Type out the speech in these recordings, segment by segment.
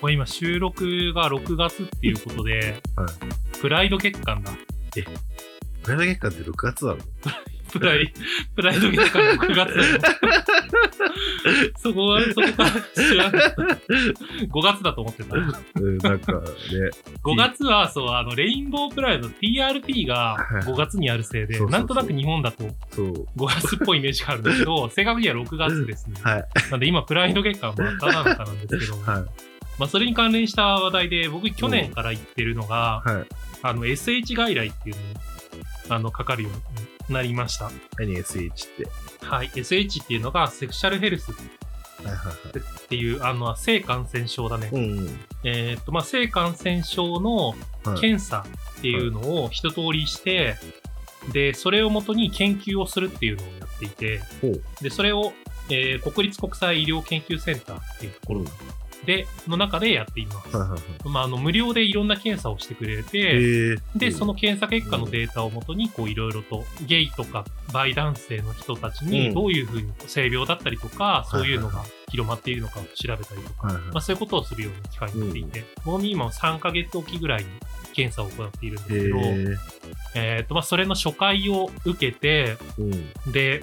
これ今収録が6月っていうことで、はいプライド月間だ。プライド月間って6月なの？プライ、プライド月間6月だよ。そこは、そこから知らなかった。5月だと思ってた。うん、なんかね。5月は、そう、あの、レインボープライド TRP が5月にあるせいで、そうそうそうなんとなく日本だとそう。5月っぽいイメージがあるんだけど、正確には6月ですね。はい。なんで今、プライド月間真っ只中なんですけど、はい。まあ、それに関連した話題で、僕去年から言ってるのが、はい。あの、SH 外来っていうのに、あの、かかるようになりました。何 SH って？はい。SH っていうのが、セクシャルヘルスっはいはいはい。ていう、あの、性感染症だね。うんうん。えーっと、まあ、性感染症のはい検査っていうのを一通りして、で、それをもとに研究をするっていうのをやっていて。で、それを、えー国立国際医療研究センターっていうところで、の中でやっています。まあ、あの、無料でいろんな検査をしてくれて、で、その検査結果のデータをもとに、こう、いろいろと、ゲイとか、バイ男性の人たちに、どういうふうに、性病だったりとか、そういうのが広まっているのかを調べたりとか、まあ、そういうことをするような機会になっていて、もう今は3ヶ月おきぐらいに検査を行っているんですけど、え、っ、と、まあ、それの初回を受けて、で、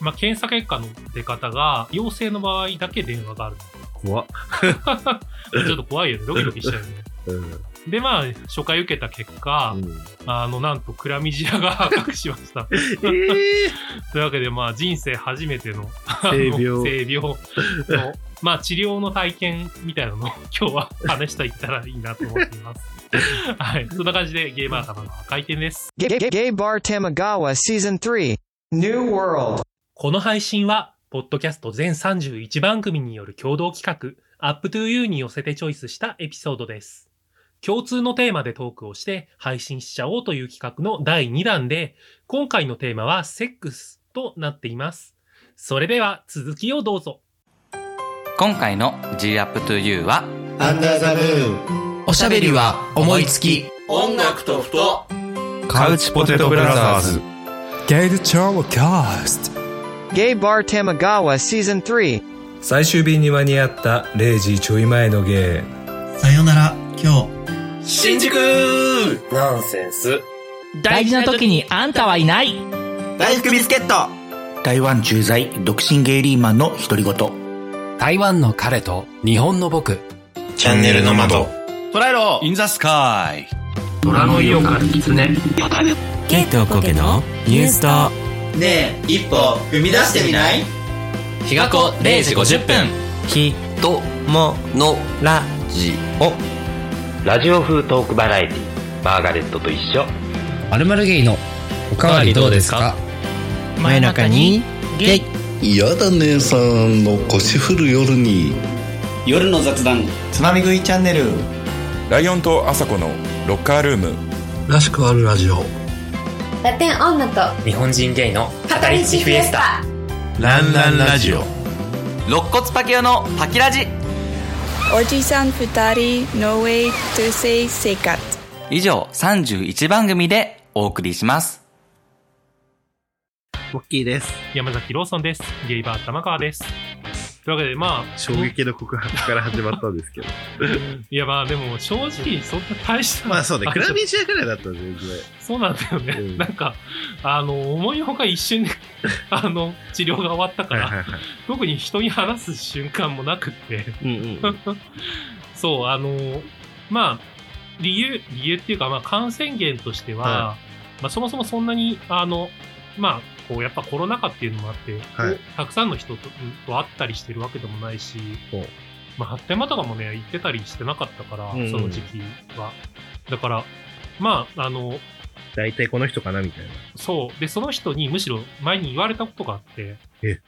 まあ、検査結果の出方が、陽性の場合だけ電話があるんです。怖っ。ちょっと怖いよね。ドキドキしちゃうよね。うん。で、まあ、初回受けた結果、うん、あの、なんと、クラミジアが発覚しました。えー、というわけで、まあ、人生初めての、性病あの性病の、まあ、治療の体験みたいなのを 今日は話していったらいいなと思っています。はい。そんな感じで、ゲーマー様の開店です。Gay, Gay, Gay Bar Tamagawa Season 3 New World この配信は、ポッドキャスト全31番組による共同企画、Up to You に寄せてチョイスしたエピソードです。共通のテーマでトークをして配信しちゃおうという企画の第2弾で、今回のテーマはセックスとなっています。それでは続きをどうぞ。今回の G Up to You はアンダーザムーンおしゃべりは思いつき。音楽とふとカウチポテトブラザーズゲイルチャーキャスト Gay Bar Tamagawa Season 3最終便に間に合った0時ちょい前のゲさよなら今日。新宿!ナンセンス。大事な時にあんたはいない。大福ビスケット。台湾駐在独身ゲイリーマンの独り言。台湾の彼と日本の僕。チャンネルの窓。捉えろ!インザスカイ虎の家をから狐。ケイトコケのニュースとねえ一歩踏み出してみない？日が子0時50分。ひとものラジオラジオ風トークバラエティマーガレットと一緒。まるまるゲイのおかわりどうですか？真夜中にゲイ。やだ姉さんの腰振る夜に。夜の雑談。つまみ食いチャンネル。ライオンとアサコのロッカールーム。らしくあるラジオラテン女と日本人ゲイの語り口フィエスタランランラジオ肋骨パキオのパキラジおじさん二人 No way to say 生活以上31番組でお送りしますモッキーです。山崎ローソンです。ゲイバー玉川です。というわけで、まあ、衝撃の告白から始まったんですけど。いやまあでも正直そんな大した。まあそうね、あクラミジアぐらいだったら全然。そうなんだよね。うんなんか、あの、思いのほか一瞬で、あの、治療が終わったから。特に人に話す瞬間もなくって、うんうん。そう、あの、まあ、理由、理由っていうか、まあ、感染源としては、はまあ、そもそもそんなに、あの、まあ、こう、やっぱコロナ禍っていうのもあって、はいたくさんの人とと会ったりしてるわけでもないしまあ、発展場とかもね、行ってたりしてなかったから、うんうんその時期は。だから、まあ、あの、大体この人かなみたいな。そう。で、その人にむしろ前に言われたことがあって、え？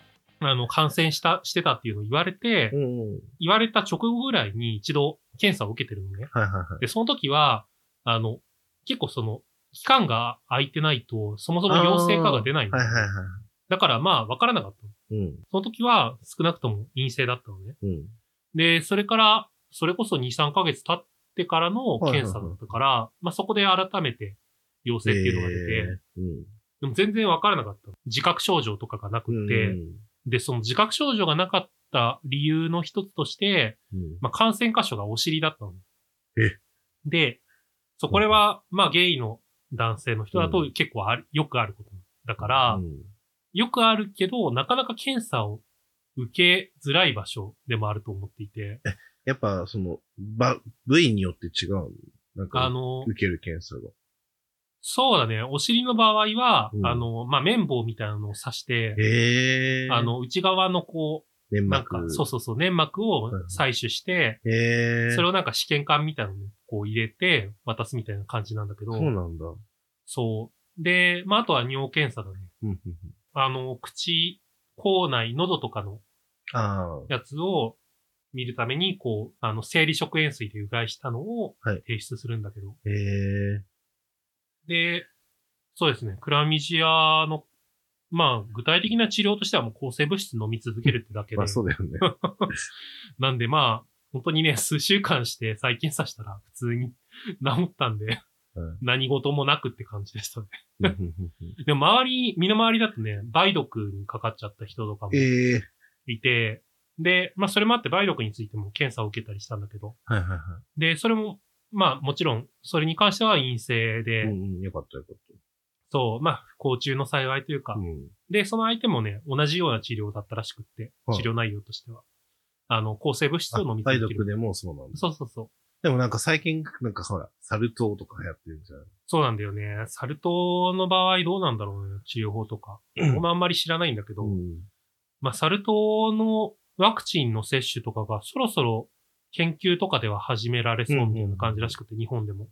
あの、感染した、してたっていうのを言われて、んうん。言われた直後ぐらいに一度検査を受けてるのね。はいはいはい。で、その時は、あの、結構その、期間が空いてないと、そもそも陽性化が出ないはいはいはい。だからまあ、わからなかったの。うん。その時は少なくとも陰性だったのね。うん。で、それから、それこそ2、3ヶ月経ってからの検査だったから、まあそこで改めて陽性っていうのが出て、えーうん。でも全然わからなかったの。自覚症状とかがなくって、で、その自覚症状がなかっった理由の一つとして、うんまあ、感染箇所がお尻だったの。えで、そう、これは、まあ、ゲイの男性の人だと結構ある、よくあること。だから、うんよくあるけど、なかなか検査を受けづらい場所でもあると思っていて、やっぱ、その、ば、部位によって違うの？なんか、あの、受ける検査が。そうだね、お尻の場合は、うんあの、まあ、綿棒みたいなのを刺して。あ、の、内側のこ粘う、なんか膜。、そうそうそう、粘膜をはいはい採取して、へえ。それをなんか試験管みたいなのにこう入れて渡すみたいな感じなんだけど、そうなんだ。そう。で、まあ、あとは尿検査だね。あの、口、口内、喉とかのあやつを見るために、こう、あの、生理食塩水でうがいしたのをはい提出するんだけど、あ。へえ。で、そうですね、クラミジアの、まあ、具体的な治療としてはもう抗生物質飲み続けるってだけで。まあそうだよね。なんでまあ、本当にね、数週間して再検査したら普通に治ったんで、うん何事もなくって感じでしたね。でも周り、身の回りだとね、梅毒にかかっちゃった人とかもええ。いて、で、まあそれもあって梅毒についても検査を受けたりしたんだけど、はいはいはで、それも、まあもちろん、それに関しては陰性で、い。うんうん、よかったよかっそう、まあ不幸中の幸いというか、た。うん。で、その相手もね、同じような治療だったらしくって、はい治療内容としては。あの、抗生物質を飲み続ける。梅毒でもそうなんだ。そうそうそう。でもなんか最近、なんかほら、サル痘とか流行ってるじゃん。そうなんだよね。サル痘の場合どうなんだろうね。治療法とか。僕もあんまり知らないんだけど、うん。まあ、サル痘のワクチンの接種とかがそろそろ研究とかでは始められそうみたいな感じらしくて、日本でも。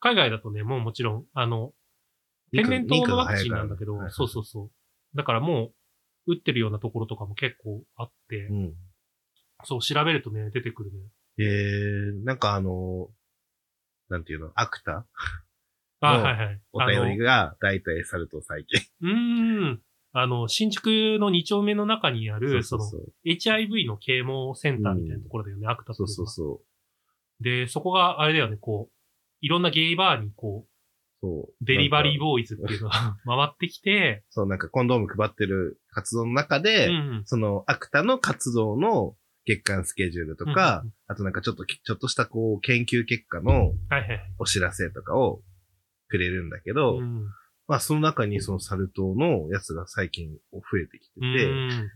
海外だとね、もうもちろん、あの、天然痘のワクチンなんだけど、はいそうそうそう。だからもう、打ってるようなところとかも結構あって、うん。そう調べるとね、出てくるね。ええ、なんかあの、なんていうの、アクタ？あ、のはいはい。お便りが、だいたいサル痘最近。うーん。あの、新宿の2丁目の中にある、その、HIV の啓蒙センターみたいなところだよね、アクタっていそう。そうそう。で、そこがあれだよね、こう、いろんなゲイバーにこう、そう。デリバリーボーイズっていうのが 回ってきて、そう、なんかコンドーム配ってる活動の中で、うんうんそのアクタの活動の月間スケジュールとか、うんうんあとなんかちょっと、ちょっとしたこう、研究結果の。お知らせとかをくれるんだけど、うん。まあその中にそのサル痘のやつが最近増えてきてて、うん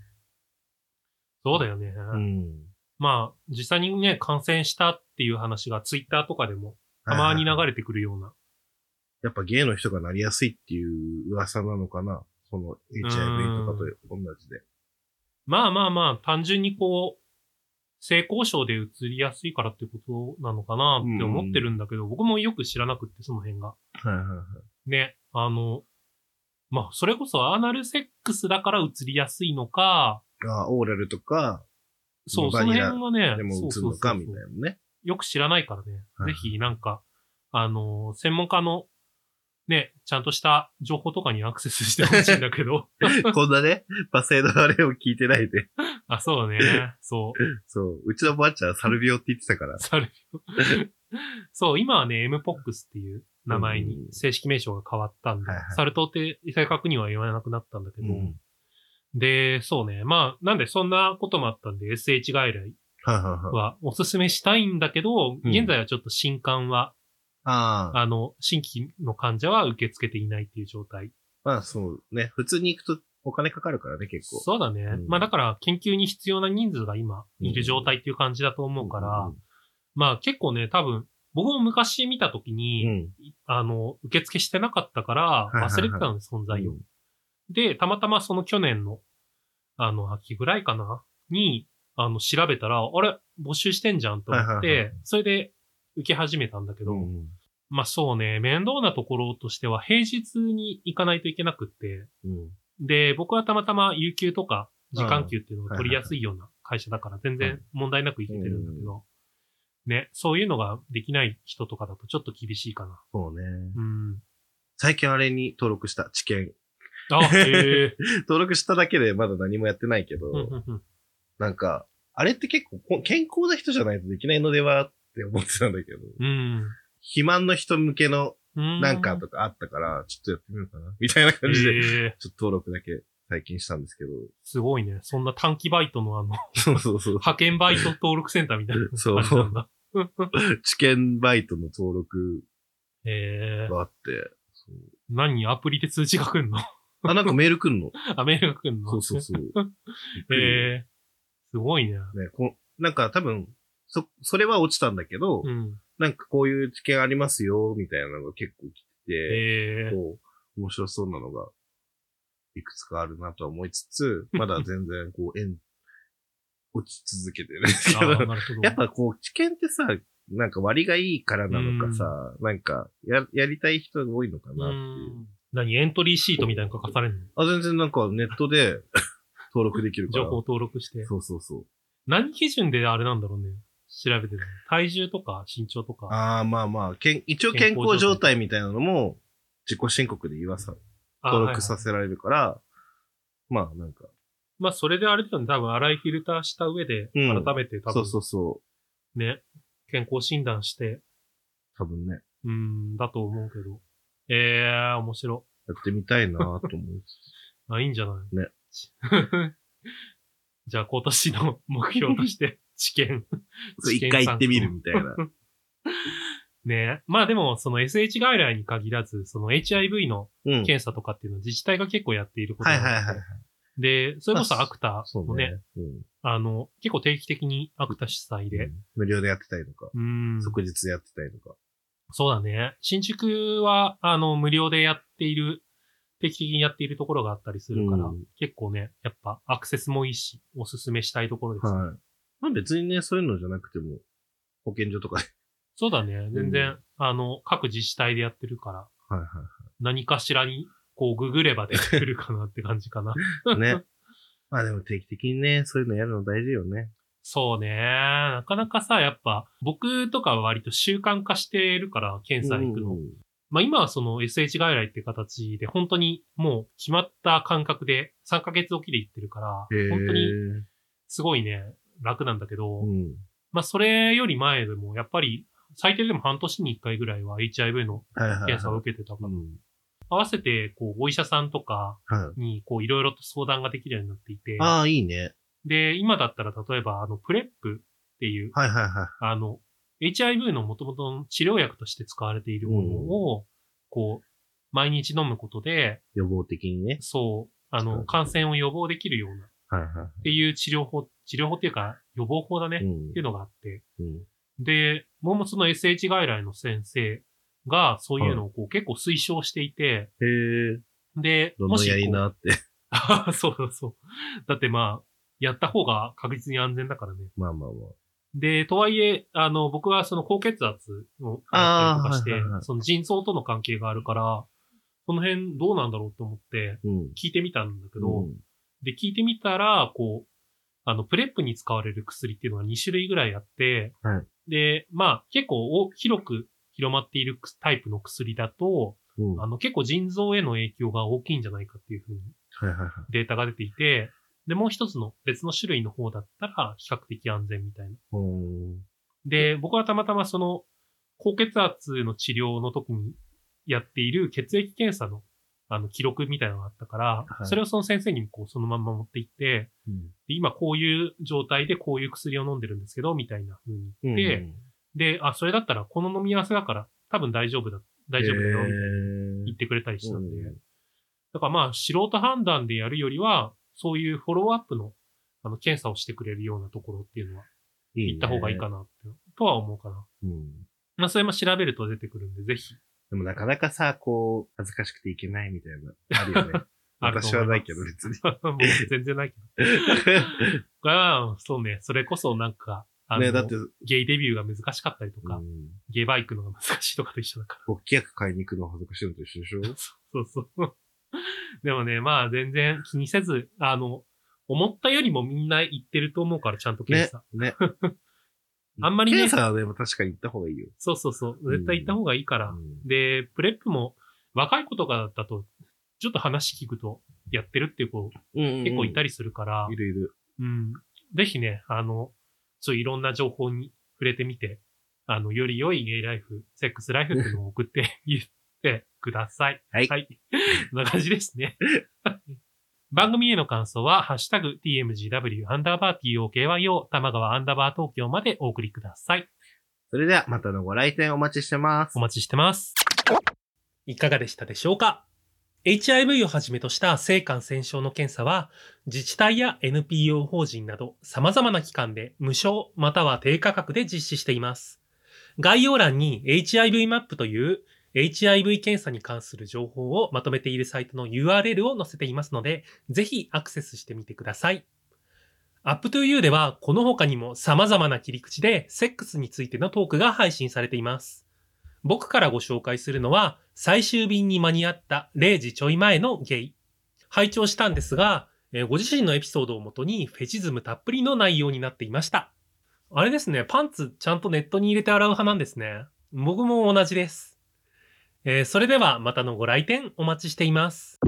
そうだよね。うんまあ、実際にね、感染したっていう話がツイッターとかでもたまに流れてくるような。やっぱゲイの人がなりやすいっていう噂なのかな？その HIV とかと同じで。まあまあまあ、単純にこう、性交渉で移りやすいからってことなのかなって思ってるんだけど、僕もよく知らなくって、その辺が。はいはいはい。ね、あの、まあ、それこそアナルセックスだから移りやすいのか、あオーラルとか、そう、その辺はね、でもそう打つのかみたいなね。よく知らないからね。はいぜひ、なんか、あの、専門家の、ね、ちゃんとした情報とかにアクセスしてほしいんだけど。こんなね、罵声のあれを聞いてないで。あ、そうね。そう。そう。うちのばあちゃんはサルビオって言ってたから。サルビオ そう、今はね、MPOX っていう名前に正式名称が変わったんで、はいはいサル痘って正確には言わなくなったんだけど、うんで、そうね。まあ、なんでそんなこともあったんで、SH 外来。はおすすめしたいんだけど、うん現在はちょっと新刊は、ああ。あの、新規の患者は受け付けていないっていう状態。まあそうね。普通に行くとお金かかるからね、結構。そうだね。うんまあだから研究に必要な人数が今いる状態っていう感じだと思うから、うんまあ結構ね、多分、僕も昔見た時うに、ん。あの、受付してなかったから忘れてたの、存在を。で、たまたまその去年の、あの、秋ぐらいかなに、あの、調べたら、あれ募集してんじゃんと思って、それで受け始めたんだけど、うん。まあそうね、面倒なところとしては平日に行かないといけなくって、うん。で、僕はたまたま有給とか時間給っていうのを取りやすいような会社だから全然問題なく行けてるんだけど、ね、そういうのができない人とかだとちょっと厳しいかな。そうね。うん。最近あれに登録した、知見。あ、へえ。登録しただけでまだ何もやってないけど、うんうんうんなんか、あれって結構こ健康な人じゃないとできないのではって思ってたんだけど、うん。肥満の人向けのうん。なんかとかあったから、ちょっとやってみようかな、みたいな感じで、へえちょっと登録だけ体験したんですけど。すごいね。そんな短期バイトのあの、そうそうそう。派遣バイト登録センターみたいなそう。知見バイトの登録えー、があって。そう何アプリで通知が来んの？あ、なんかメール来んの？あ、メールが来んの？そうそうそう。えー、すごいね。ね、こなんか多分、そ、それは落ちたんだけど、うん。なんかこういう知見ありますよ、みたいなのが結構来てて、えー、そう、面白そうなのが、いくつかあるなとは思いつつ、まだ全然こう、円、落ち続けてるんですけど、あーなるほど。やっぱこう、知見ってさ、なんか割がいいからなのかさ、なんか、や、やりたい人が多いのかなっていう。うん何エントリーシートみたいなの書かれるの？あ、全然なんかネットで登録できるから。情報登録して。そうそうそう。何基準であれなんだろうね。調べてるの。体重とか身長とか。ああ、まあまあ、けん一応健康状態みたいなのも、自己申告で言わさ、あ登録さはいはいせられるから、まあなんか、まあ、それであれだよね。多分、粗いフィルターした上で、うん改めて多分、そうそうそう、ね、健康診断して、多分ね、うーん、だと思うけど。ええー、面白。やってみたいなと思いつつ。あ、いいんじゃないね。じゃあ、今年の目標として、知見。一回行ってみるみたいな。ねまあでも、その SH 外来に限らず、その HIV のうん。検査とかっていうのは自治体が結構やっていることはないので、はいはいはい。で、それこそアクタそうもね、ね。うんあの、結構定期的にアクタ主催で、無料でやってたりとか、うーん、即日でやってたりとか。そうだね。新宿は、あの、無料でやっている、定期的にやっているところがあったりするから、うん結構ね、やっぱアクセスもいいし、おすすめしたいところです。はい。まあ別にね、そういうのじゃなくても、保健所とかで。そうだね。全然、うんあの、各自治体でやってるから、はいは何かしらに、こう、ググれば出てくるかなって感じかな。い。ね。まあでも定期的にね、そういうのやるの大事よね。そうね。なかなかさ、やっぱ、僕とかは割と習慣化してるから、検査行くの。うんまあ今はその SH 外来っていう形で、本当にもう決まった感覚で3ヶ月おきで行ってるからへ、ー本当にすごいね、楽なんだけど、うん。まあそれより前でも、やっぱり最低でも半年に1回ぐらいは HIV の。検査を受けてたから、うん。合わせて、こう、お医者さんとかはい。に、こう、いろいろと相談ができるようになっていて、ああ、いいね。で、今だったら例えば、あの、プレップっていう、はいはいはい。あの、HIV の元々の治療薬として使われているものを、こう、毎日飲むことで、予防的にね。そう、あの、感染を予防できるような、っはいはていう治療法、治療法っていうか、予防法だね、い。うんっていうのがあって、うん。で、もうもその SH 外来の先生が、そういうのをこう、結構推奨していて、へえ、で、どんどんやりなって。ああそうそうそう。だってまあ、やった方が確実に安全だからね。まあまあまで、とはいえ、あの、僕はその高血圧をやったりとかしてあーはいはいは、いその腎臓との関係があるから、その辺どうなんだろうと思って。聞いてみたんだけど、うんで、聞いてみたら、こう、あの、プレップに使われる薬っていうのが2種類ぐらいあって、はいで、まあ、結構お広く広まっているタイプの薬だと、うん。はいあの、結構腎臓への影響が大きいんじゃないかっていうふうに。データが出ていて、で、もう一つの別の種類の方だったら比較的安全みたいな。うん。で、僕はたまたまその高血圧の治療の時にやっている血液検査のあの記録みたいなのがあったから、はい。それをその先生にこうそのまんま持って行って、うん。で今こういう状態でこういう薬を飲んでるんですけど、みたいな風に言って、で、あ、それだったらこの飲み合わせだから多分大丈夫だ、大丈夫だよ、みたいな言ってくれたりしたんで、うん。だからまあ、素人判断でやるよりは、そういうフォローアップの、あの、検査をしてくれるようなところっていうのは、いいね。行った方がいいかなって、とは思うかな。うん。まあ、それも調べると出てくるんで、ぜひ。でもなかなかさ、こう、恥ずかしくていけないみたいな、あるよね。私はないけど、別に。もう全然ないけど。が、そうね、それこそなんか、あの、ね、だって、ゲイデビューが難しかったりとか、うんゲイバイクのが難しいとかと一緒だから。大きい役買いに行くの恥ずかしいのと一緒でしょ？そうそう。でもね、まあ全然気にせず、あの、思ったよりもみんな言ってると思うから、ちゃんと検査。ね。あんまりね検査はでも確かに行った方がいいよ。そうそうそう。絶対行った方がいいから。うんで、プレップも若い子とかだと、ちょっと話聞くとやってるっていう子結構いたりりするから、いるいる。うん。ぜひね、あの、そういういろんな情報に触れてみて、あの、より良いゲイライフ、セックスライフっていうのを送って言ってください。はいはい。こんな感じですね。番組への感想は、ハッシュタグ tmgw アンダーバー tokyo 玉川アンダーバー東京までお送りください。それではまたのご来店お待ちしてますお。待ちしてます。いかがでしたでしょうか ?HIV をはじめとした性感染症の検査は、自治体や NPO 法人など様々な機関で無償または低価格で実施しています。概要欄に HIV マップという HIV 検査に関する情報をまとめているサイトの URL を載せていますので、ぜひアクセスしてみてください。Up2You ではこの他にも様々な切り口でセックスについてのトークが配信されています。僕からご紹介するのは最終便に間に合った0時ちょい前のゲイ。拝聴したんですが、ご自身のエピソードをもとにフェチズムたっぷりの内容になっていました。あれですね、パンツちゃんとネットに入れて洗う派なんですね。僕も同じです。えーそれではまたのご来店お待ちしています。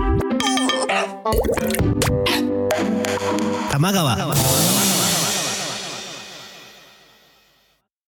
玉川